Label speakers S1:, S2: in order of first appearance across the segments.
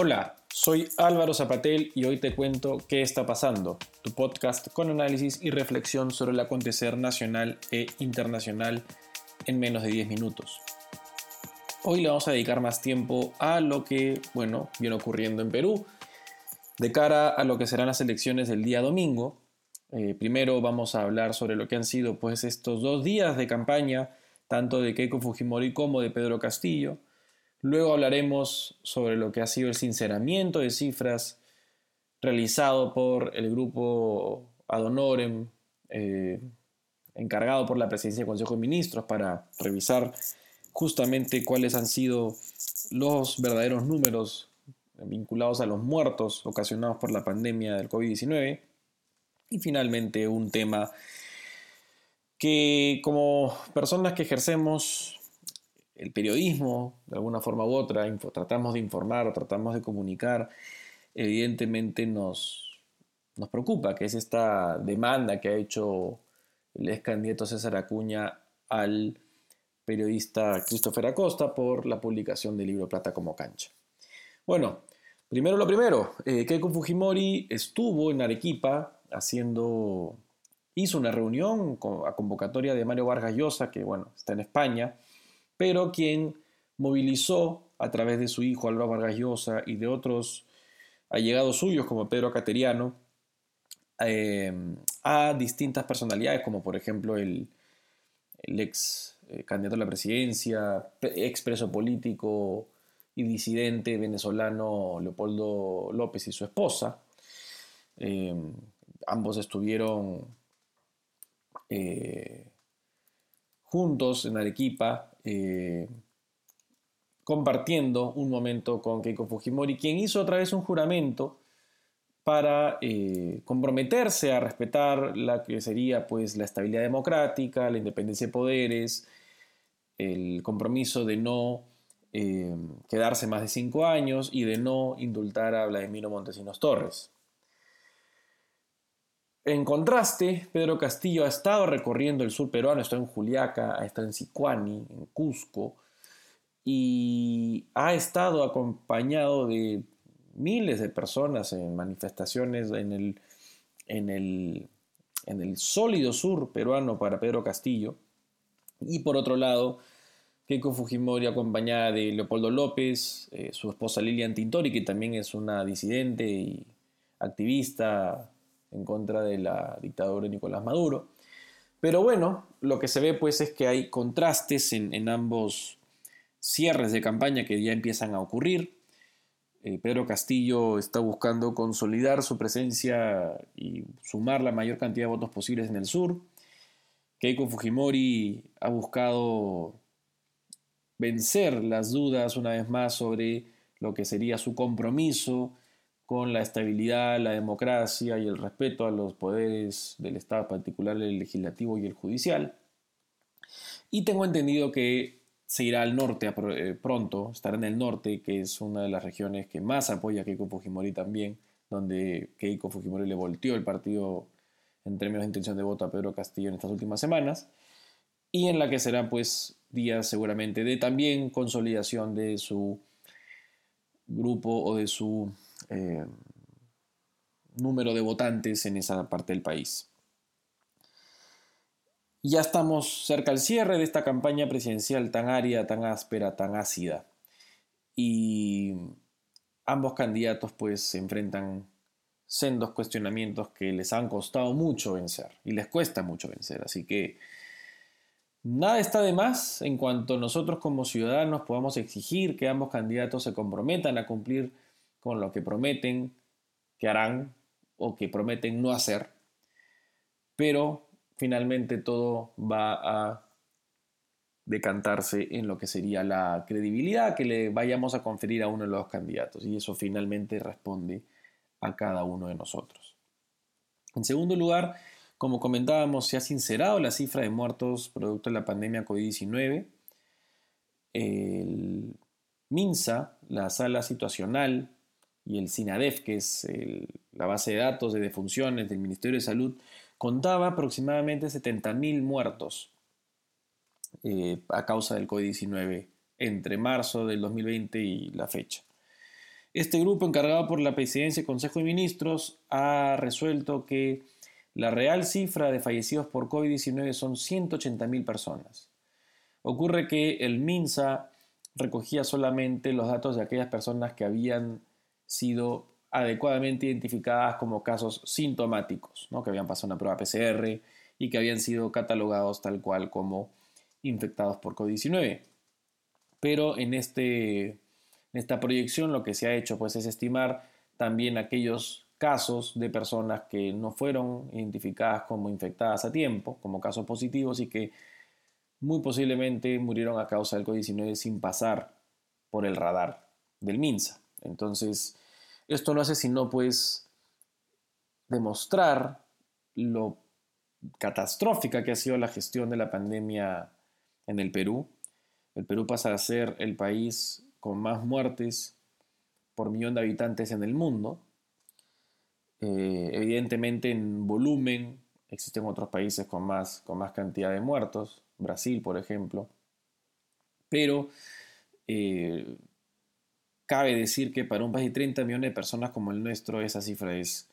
S1: Hola, soy Álvaro Zapatel y hoy te cuento qué está pasando, tu podcast con análisis y reflexión sobre el acontecer nacional e internacional en menos de 10 minutos. Hoy le vamos a dedicar más tiempo a lo que, bueno, viene ocurriendo en Perú, de cara a lo que serán las elecciones del día domingo. Eh, primero vamos a hablar sobre lo que han sido pues estos dos días de campaña, tanto de Keiko Fujimori como de Pedro Castillo. Luego hablaremos sobre lo que ha sido el sinceramiento de cifras realizado por el grupo Ad eh, encargado por la presidencia del Consejo de Ministros para revisar justamente cuáles han sido los verdaderos números vinculados a los muertos ocasionados por la pandemia del COVID-19. Y finalmente un tema que como personas que ejercemos el periodismo, de alguna forma u otra, tratamos de informar o tratamos de comunicar, evidentemente nos, nos preocupa, que es esta demanda que ha hecho el ex candidato César Acuña al periodista Christopher Acosta por la publicación del libro Plata como cancha. Bueno, primero lo primero, eh, Keiko Fujimori estuvo en Arequipa haciendo, hizo una reunión a convocatoria de Mario Vargas Llosa, que bueno, está en España, pero quien movilizó a través de su hijo Álvaro Vargas Llosa y de otros allegados suyos como Pedro Cateriano eh, a distintas personalidades como por ejemplo el, ex eh, candidato a la presidencia, expreso político y disidente venezolano Leopoldo López y su esposa. Eh, ambos estuvieron juntos en Arequipa, eh, compartiendo un momento con Keiko Fujimori, quien hizo otra vez un juramento para eh, comprometerse a respetar la que sería pues la estabilidad democrática, la independencia de poderes, el compromiso de no eh, quedarse más de cinco años y de no indultar a Vladimiro Montesinos Torres. En contraste, Pedro Castillo ha estado recorriendo el sur peruano, está en Juliaca, estado en Sicuani, en Cusco, y ha estado acompañado de miles de personas en manifestaciones en el, en el, en el sólido sur peruano para Pedro Castillo. Y por otro lado, Keiko Fujimori acompañada de Leopoldo López, eh, su esposa Lilian Tintori, que también es una disidente y activista en contra de la dictadura de Nicolás Maduro. Pero bueno, lo que se ve pues es que hay contrastes en, ambos cierres de campaña que ya empiezan a ocurrir. Eh, Pedro Castillo está buscando consolidar su presencia y sumar la mayor cantidad de votos posibles en el sur. Keiko Fujimori ha buscado vencer las dudas una vez más sobre lo que sería su compromiso con la estabilidad, la democracia y el respeto a los poderes del Estado, en particular el legislativo y el judicial. Y tengo entendido que se irá al norte eh, pronto, estará en el norte, que es una de las regiones que más apoya a Keiko Fujimori también, donde Keiko Fujimori le volteó el partido en términos de intención de voto a Pedro Castillo en estas últimas semanas, y en la que serán pues días seguramente de también consolidación de su grupo o de su eh, número de votantes en esa parte del país. Ya estamos cerca al cierre de esta campaña presidencial tan árida, tan áspera, tan ácida. Y ambos candidatos pues se enfrentan sendos cuestionamientos que les han costado mucho vencer y les cuesta mucho vencer. Así que nada está de más en cuanto nosotros como ciudadanos podamos exigir que ambos candidatos se comprometan a cumplir con lo que prometen que harán o que prometen no hacer, pero finalmente todo va a decantarse en lo que sería la credibilidad que le vayamos a conferir a uno de los candidatos y eso finalmente responde a cada uno de nosotros. En segundo lugar, como comentábamos, se ha sincerado la cifra de muertos producto de la pandemia COVID-19. El MINSA, la sala situacional y el SINADEF, que es la base de datos de defunciones del Ministerio de Salud, contaba aproximadamente 70.000 muertos eh, a causa del COVID-19 entre marzo del 2020 y la fecha. Este grupo encargado por la Presidencia y Consejo de Ministros ha resuelto que la real cifra de fallecidos por COVID-19 son 180.000 personas. Ocurre que el MINSA recogía solamente los datos de aquellas personas que habían sido adecuadamente identificadas como casos sintomáticos, ¿no? que habían pasado una prueba PCR y que habían sido catalogados tal cual como infectados por COVID-19. Pero en, este, en esta proyección lo que se ha hecho pues, es estimar también aquellos casos de personas que no fueron identificadas como infectadas a tiempo, como casos positivos y que muy posiblemente murieron a causa del COVID-19 sin pasar por el radar del MINSA. Entonces, esto no hace sino pues demostrar lo catastrófica que ha sido la gestión de la pandemia en el Perú. El Perú pasa a ser el país con más muertes por millón de habitantes en el mundo. Eh, evidentemente en volumen existen otros países con más, con más cantidad de muertos, Brasil por ejemplo, pero eh, cabe decir que para un país de 30 millones de personas como el nuestro esa cifra es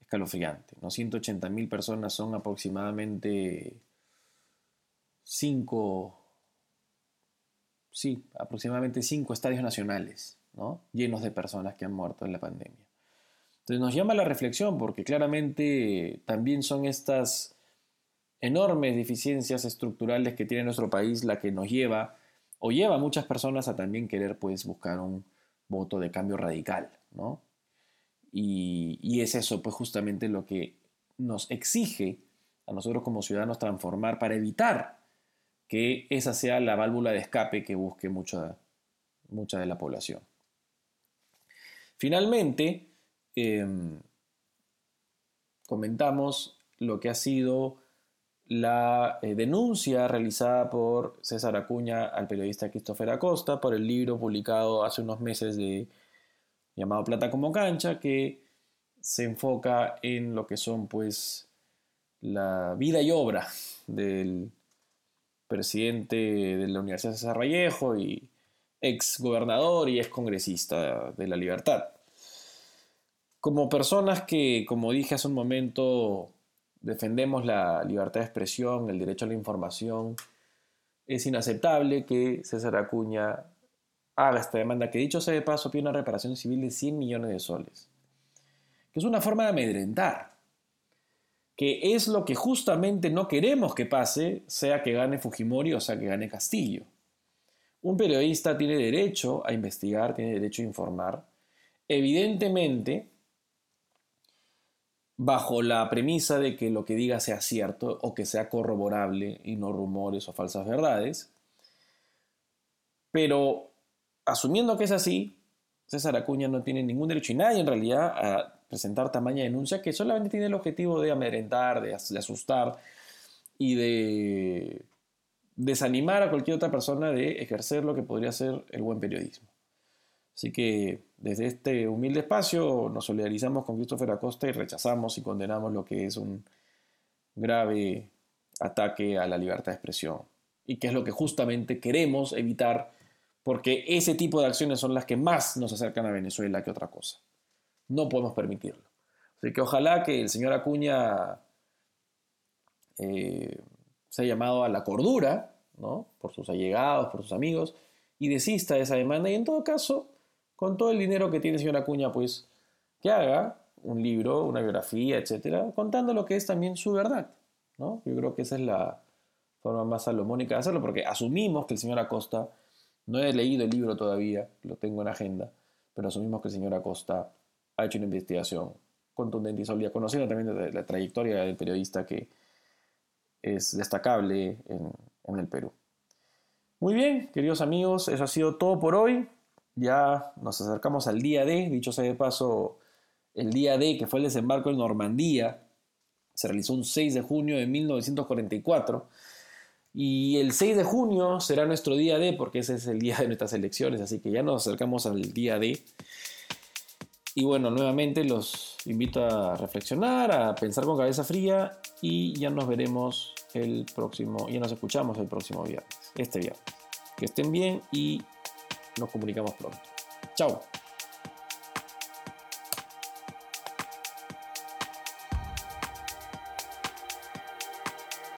S1: escalofriante. ¿no? 180 mil personas son aproximadamente 5, sí, aproximadamente 5 estadios nacionales, ¿no? llenos de personas que han muerto en la pandemia. Entonces nos llama la reflexión porque claramente también son estas enormes deficiencias estructurales que tiene nuestro país la que nos lleva o lleva a muchas personas a también querer pues buscar un voto de cambio radical, ¿no? Y, es eso pues justamente lo que nos exige a nosotros como ciudadanos transformar para evitar que esa sea la válvula de escape que busque mucha, mucha de la población. Finalmente, Em, comentamos lo que ha sido la eh, denuncia realizada por César Acuña al periodista Christopher Acosta por el libro publicado hace unos meses de llamado Plata como cancha que se enfoca en lo que son pues la vida y obra del presidente de la Universidad César Vallejo y ex gobernador y ex congresista de la Libertad. Como personas que, como dije hace un momento, defendemos la libertad de expresión, el derecho a la información, es inaceptable que César Acuña haga esta demanda, que dicho sea de paso, pide una reparación civil de 100 millones de soles, que es una forma de amedrentar, que es lo que justamente no queremos que pase, sea que gane Fujimori o sea que gane Castillo. Un periodista tiene derecho a investigar, tiene derecho a informar. Evidentemente, bajo la premisa de que lo que diga sea cierto o que sea corroborable y no rumores o falsas verdades. Pero asumiendo que es así, César Acuña no tiene ningún derecho y nadie en realidad a presentar tamaña denuncia que solamente tiene el objetivo de amedrentar, de, asustar y de desanimar a cualquier otra persona de ejercer lo que podría ser el buen periodismo. Así que desde este humilde espacio nos solidarizamos con Christopher Acosta y rechazamos y condenamos lo que es un grave ataque a la libertad de expresión y que es lo que justamente queremos evitar porque ese tipo de acciones son las que más nos acercan a Venezuela que otra cosa. No podemos permitirlo. Así que ojalá que el señor Acuña eh, se haya llamado a la cordura, ¿no? por sus allegados, por sus amigos, y desista de esa demanda y en todo caso con todo el dinero que tiene señora Acuña, pues que haga un libro, una biografía, etcétera, contando lo que es también su verdad. ¿no? Yo creo que esa es la forma más salomónica de hacerlo, porque asumimos que el señor Acosta, no he leído el libro todavía, lo tengo en agenda, pero asumimos que el señor Acosta ha hecho una investigación contundente y sólida, conociendo también la trayectoria del periodista que es destacable en el Perú. Muy bien, queridos amigos, eso ha sido todo por hoy ya nos acercamos al día D, dicho sea de paso, el día D, que fue el desembarco en Normandía, se realizó un 6 de junio de 1944. Y el 6 de junio será nuestro día D, porque ese es el día de nuestras elecciones, así que ya nos acercamos al día D. Y bueno, nuevamente los invito a reflexionar, a pensar con cabeza fría y ya nos veremos el próximo, ya nos escuchamos el próximo viernes, este viernes. Que estén bien y nos comunicamos pronto. Chao.